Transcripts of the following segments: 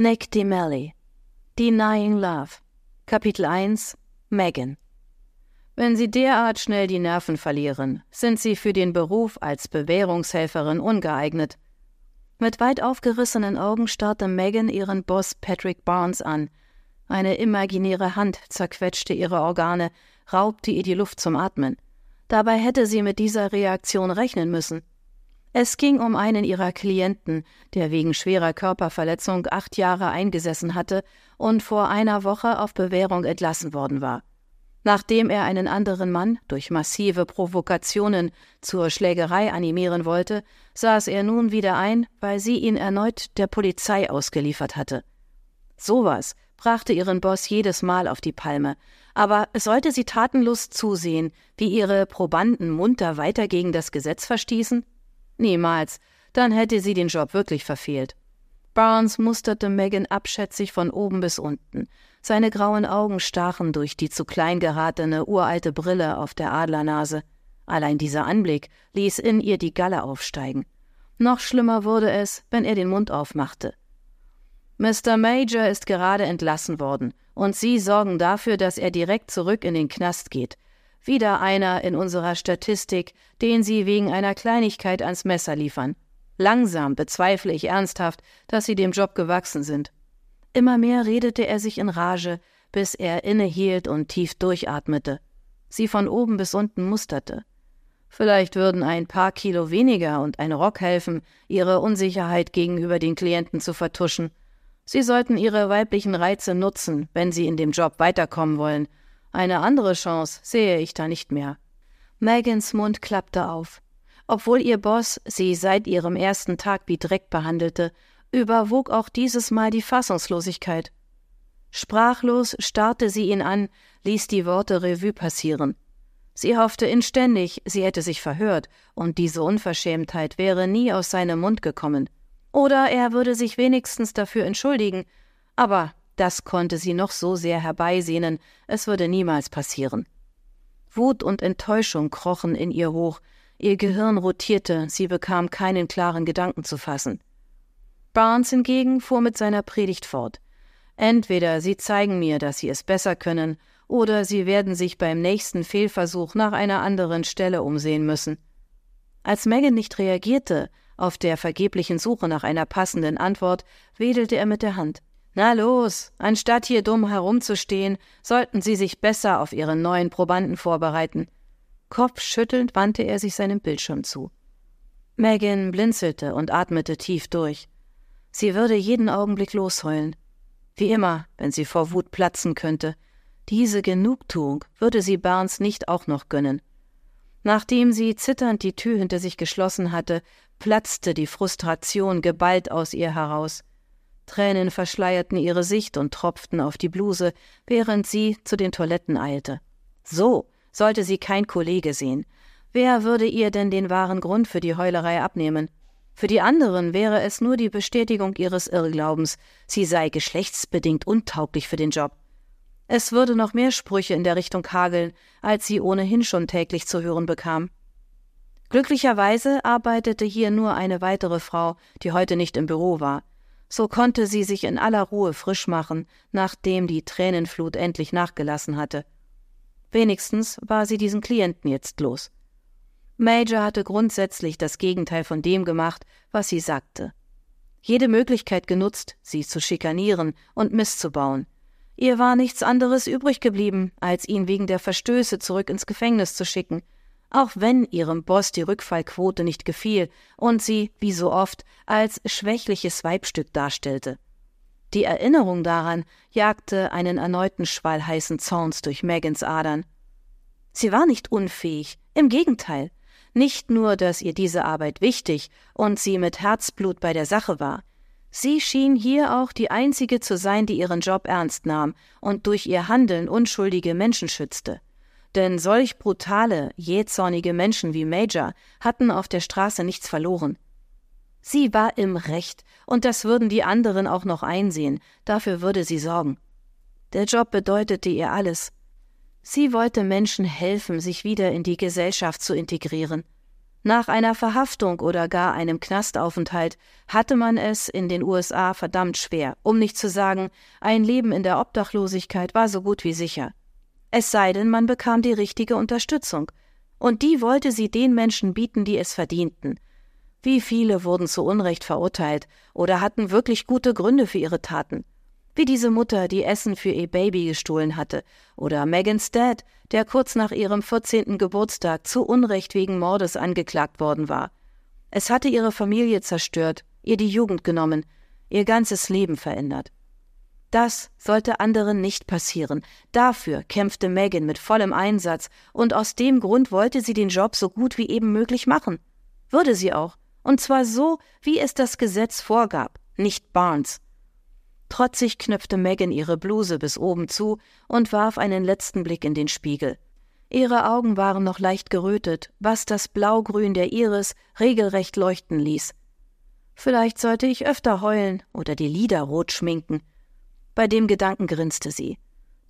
Nick DeMelly Denying Love Kapitel 1 Megan Wenn Sie derart schnell die Nerven verlieren, sind Sie für den Beruf als Bewährungshelferin ungeeignet. Mit weit aufgerissenen Augen starrte Megan ihren Boss Patrick Barnes an. Eine imaginäre Hand zerquetschte ihre Organe, raubte ihr die Luft zum Atmen. Dabei hätte sie mit dieser Reaktion rechnen müssen. Es ging um einen ihrer Klienten, der wegen schwerer Körperverletzung acht Jahre eingesessen hatte und vor einer Woche auf Bewährung entlassen worden war. Nachdem er einen anderen Mann durch massive Provokationen zur Schlägerei animieren wollte, saß er nun wieder ein, weil sie ihn erneut der Polizei ausgeliefert hatte. Sowas brachte ihren Boss jedes Mal auf die Palme, aber sollte sie tatenlos zusehen, wie ihre Probanden munter weiter gegen das Gesetz verstießen? Niemals. Dann hätte sie den Job wirklich verfehlt. Barnes musterte Megan abschätzig von oben bis unten. Seine grauen Augen stachen durch die zu klein geratene uralte Brille auf der Adlernase. Allein dieser Anblick ließ in ihr die Galle aufsteigen. Noch schlimmer wurde es, wenn er den Mund aufmachte. Mr. Major ist gerade entlassen worden, und Sie sorgen dafür, dass er direkt zurück in den Knast geht. Wieder einer in unserer Statistik, den Sie wegen einer Kleinigkeit ans Messer liefern. Langsam bezweifle ich ernsthaft, dass Sie dem Job gewachsen sind. Immer mehr redete er sich in Rage, bis er innehielt und tief durchatmete, sie von oben bis unten musterte. Vielleicht würden ein paar Kilo weniger und ein Rock helfen, ihre Unsicherheit gegenüber den Klienten zu vertuschen. Sie sollten ihre weiblichen Reize nutzen, wenn sie in dem Job weiterkommen wollen, eine andere Chance sehe ich da nicht mehr. Megans Mund klappte auf. Obwohl ihr Boss sie seit ihrem ersten Tag wie Dreck behandelte, überwog auch dieses Mal die Fassungslosigkeit. Sprachlos starrte sie ihn an, ließ die Worte Revue passieren. Sie hoffte inständig, sie hätte sich verhört, und diese Unverschämtheit wäre nie aus seinem Mund gekommen. Oder er würde sich wenigstens dafür entschuldigen, aber das konnte sie noch so sehr herbeisehnen, es würde niemals passieren. Wut und Enttäuschung krochen in ihr hoch, ihr Gehirn rotierte, sie bekam keinen klaren Gedanken zu fassen. Barnes hingegen fuhr mit seiner Predigt fort. Entweder sie zeigen mir, dass sie es besser können, oder sie werden sich beim nächsten Fehlversuch nach einer anderen Stelle umsehen müssen. Als Megan nicht reagierte, auf der vergeblichen Suche nach einer passenden Antwort, wedelte er mit der Hand. Na los, anstatt hier dumm herumzustehen, sollten Sie sich besser auf Ihren neuen Probanden vorbereiten. Kopfschüttelnd wandte er sich seinem Bildschirm zu. Megan blinzelte und atmete tief durch. Sie würde jeden Augenblick losheulen. Wie immer, wenn sie vor Wut platzen könnte. Diese Genugtuung würde sie Barnes nicht auch noch gönnen. Nachdem sie zitternd die Tür hinter sich geschlossen hatte, platzte die Frustration geballt aus ihr heraus. Tränen verschleierten ihre Sicht und tropften auf die Bluse, während sie zu den Toiletten eilte. So sollte sie kein Kollege sehen. Wer würde ihr denn den wahren Grund für die Heulerei abnehmen? Für die anderen wäre es nur die Bestätigung ihres Irrglaubens, sie sei geschlechtsbedingt untauglich für den Job. Es würde noch mehr Sprüche in der Richtung hageln, als sie ohnehin schon täglich zu hören bekam. Glücklicherweise arbeitete hier nur eine weitere Frau, die heute nicht im Büro war. So konnte sie sich in aller Ruhe frisch machen, nachdem die Tränenflut endlich nachgelassen hatte. Wenigstens war sie diesen Klienten jetzt los. Major hatte grundsätzlich das Gegenteil von dem gemacht, was sie sagte. Jede Möglichkeit genutzt, sie zu schikanieren und misszubauen. Ihr war nichts anderes übrig geblieben, als ihn wegen der Verstöße zurück ins Gefängnis zu schicken – auch wenn ihrem Boss die Rückfallquote nicht gefiel und sie, wie so oft, als schwächliches Weibstück darstellte. Die Erinnerung daran jagte einen erneuten Schwall heißen Zorns durch Megans Adern. Sie war nicht unfähig, im Gegenteil. Nicht nur, dass ihr diese Arbeit wichtig und sie mit Herzblut bei der Sache war, sie schien hier auch die einzige zu sein, die ihren Job ernst nahm und durch ihr Handeln unschuldige Menschen schützte. Denn solch brutale, jähzornige Menschen wie Major hatten auf der Straße nichts verloren. Sie war im Recht, und das würden die anderen auch noch einsehen, dafür würde sie sorgen. Der Job bedeutete ihr alles. Sie wollte Menschen helfen, sich wieder in die Gesellschaft zu integrieren. Nach einer Verhaftung oder gar einem Knastaufenthalt hatte man es in den USA verdammt schwer, um nicht zu sagen, ein Leben in der Obdachlosigkeit war so gut wie sicher. Es sei denn, man bekam die richtige Unterstützung, und die wollte sie den Menschen bieten, die es verdienten. Wie viele wurden zu Unrecht verurteilt oder hatten wirklich gute Gründe für ihre Taten? Wie diese Mutter, die Essen für ihr Baby gestohlen hatte, oder Megans Dad, der kurz nach ihrem 14. Geburtstag zu Unrecht wegen Mordes angeklagt worden war. Es hatte ihre Familie zerstört, ihr die Jugend genommen, ihr ganzes Leben verändert. Das sollte anderen nicht passieren. Dafür kämpfte Megan mit vollem Einsatz, und aus dem Grund wollte sie den Job so gut wie eben möglich machen. Würde sie auch, und zwar so, wie es das Gesetz vorgab, nicht Barnes. Trotzig knöpfte Megan ihre Bluse bis oben zu und warf einen letzten Blick in den Spiegel. Ihre Augen waren noch leicht gerötet, was das Blaugrün der Iris regelrecht leuchten ließ. Vielleicht sollte ich öfter heulen oder die Lider rot schminken. Bei dem Gedanken grinste sie.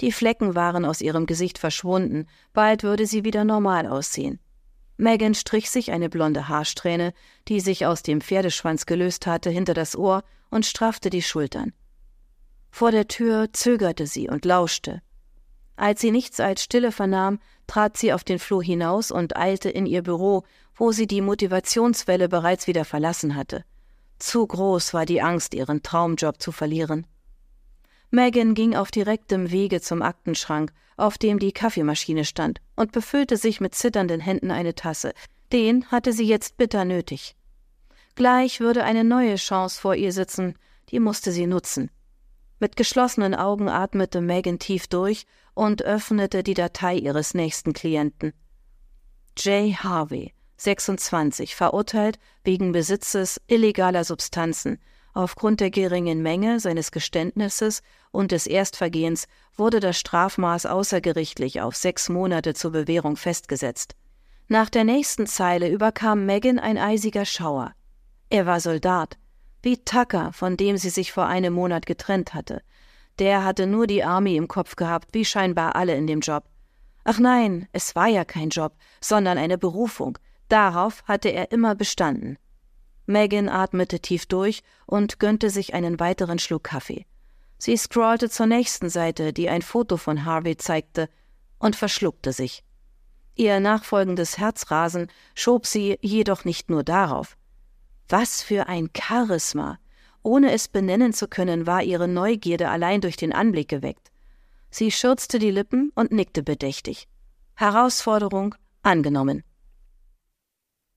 Die Flecken waren aus ihrem Gesicht verschwunden, bald würde sie wieder normal aussehen. Megan strich sich eine blonde Haarsträhne, die sich aus dem Pferdeschwanz gelöst hatte, hinter das Ohr und straffte die Schultern. Vor der Tür zögerte sie und lauschte. Als sie nichts als Stille vernahm, trat sie auf den Flur hinaus und eilte in ihr Büro, wo sie die Motivationswelle bereits wieder verlassen hatte. Zu groß war die Angst, ihren Traumjob zu verlieren. Megan ging auf direktem Wege zum Aktenschrank, auf dem die Kaffeemaschine stand, und befüllte sich mit zitternden Händen eine Tasse. Den hatte sie jetzt bitter nötig. Gleich würde eine neue Chance vor ihr sitzen, die musste sie nutzen. Mit geschlossenen Augen atmete Megan tief durch und öffnete die Datei ihres nächsten Klienten. Jay Harvey, 26, verurteilt wegen Besitzes illegaler Substanzen. Aufgrund der geringen Menge seines Geständnisses und des Erstvergehens wurde das Strafmaß außergerichtlich auf sechs Monate zur Bewährung festgesetzt. Nach der nächsten Zeile überkam Megan ein eisiger Schauer. Er war Soldat, wie Tucker, von dem sie sich vor einem Monat getrennt hatte. Der hatte nur die Army im Kopf gehabt, wie scheinbar alle in dem Job. Ach nein, es war ja kein Job, sondern eine Berufung. Darauf hatte er immer bestanden. Megan atmete tief durch und gönnte sich einen weiteren Schluck Kaffee. Sie scrollte zur nächsten Seite, die ein Foto von Harvey zeigte, und verschluckte sich. Ihr nachfolgendes Herzrasen schob sie jedoch nicht nur darauf. Was für ein Charisma! Ohne es benennen zu können, war ihre Neugierde allein durch den Anblick geweckt. Sie schürzte die Lippen und nickte bedächtig. Herausforderung angenommen.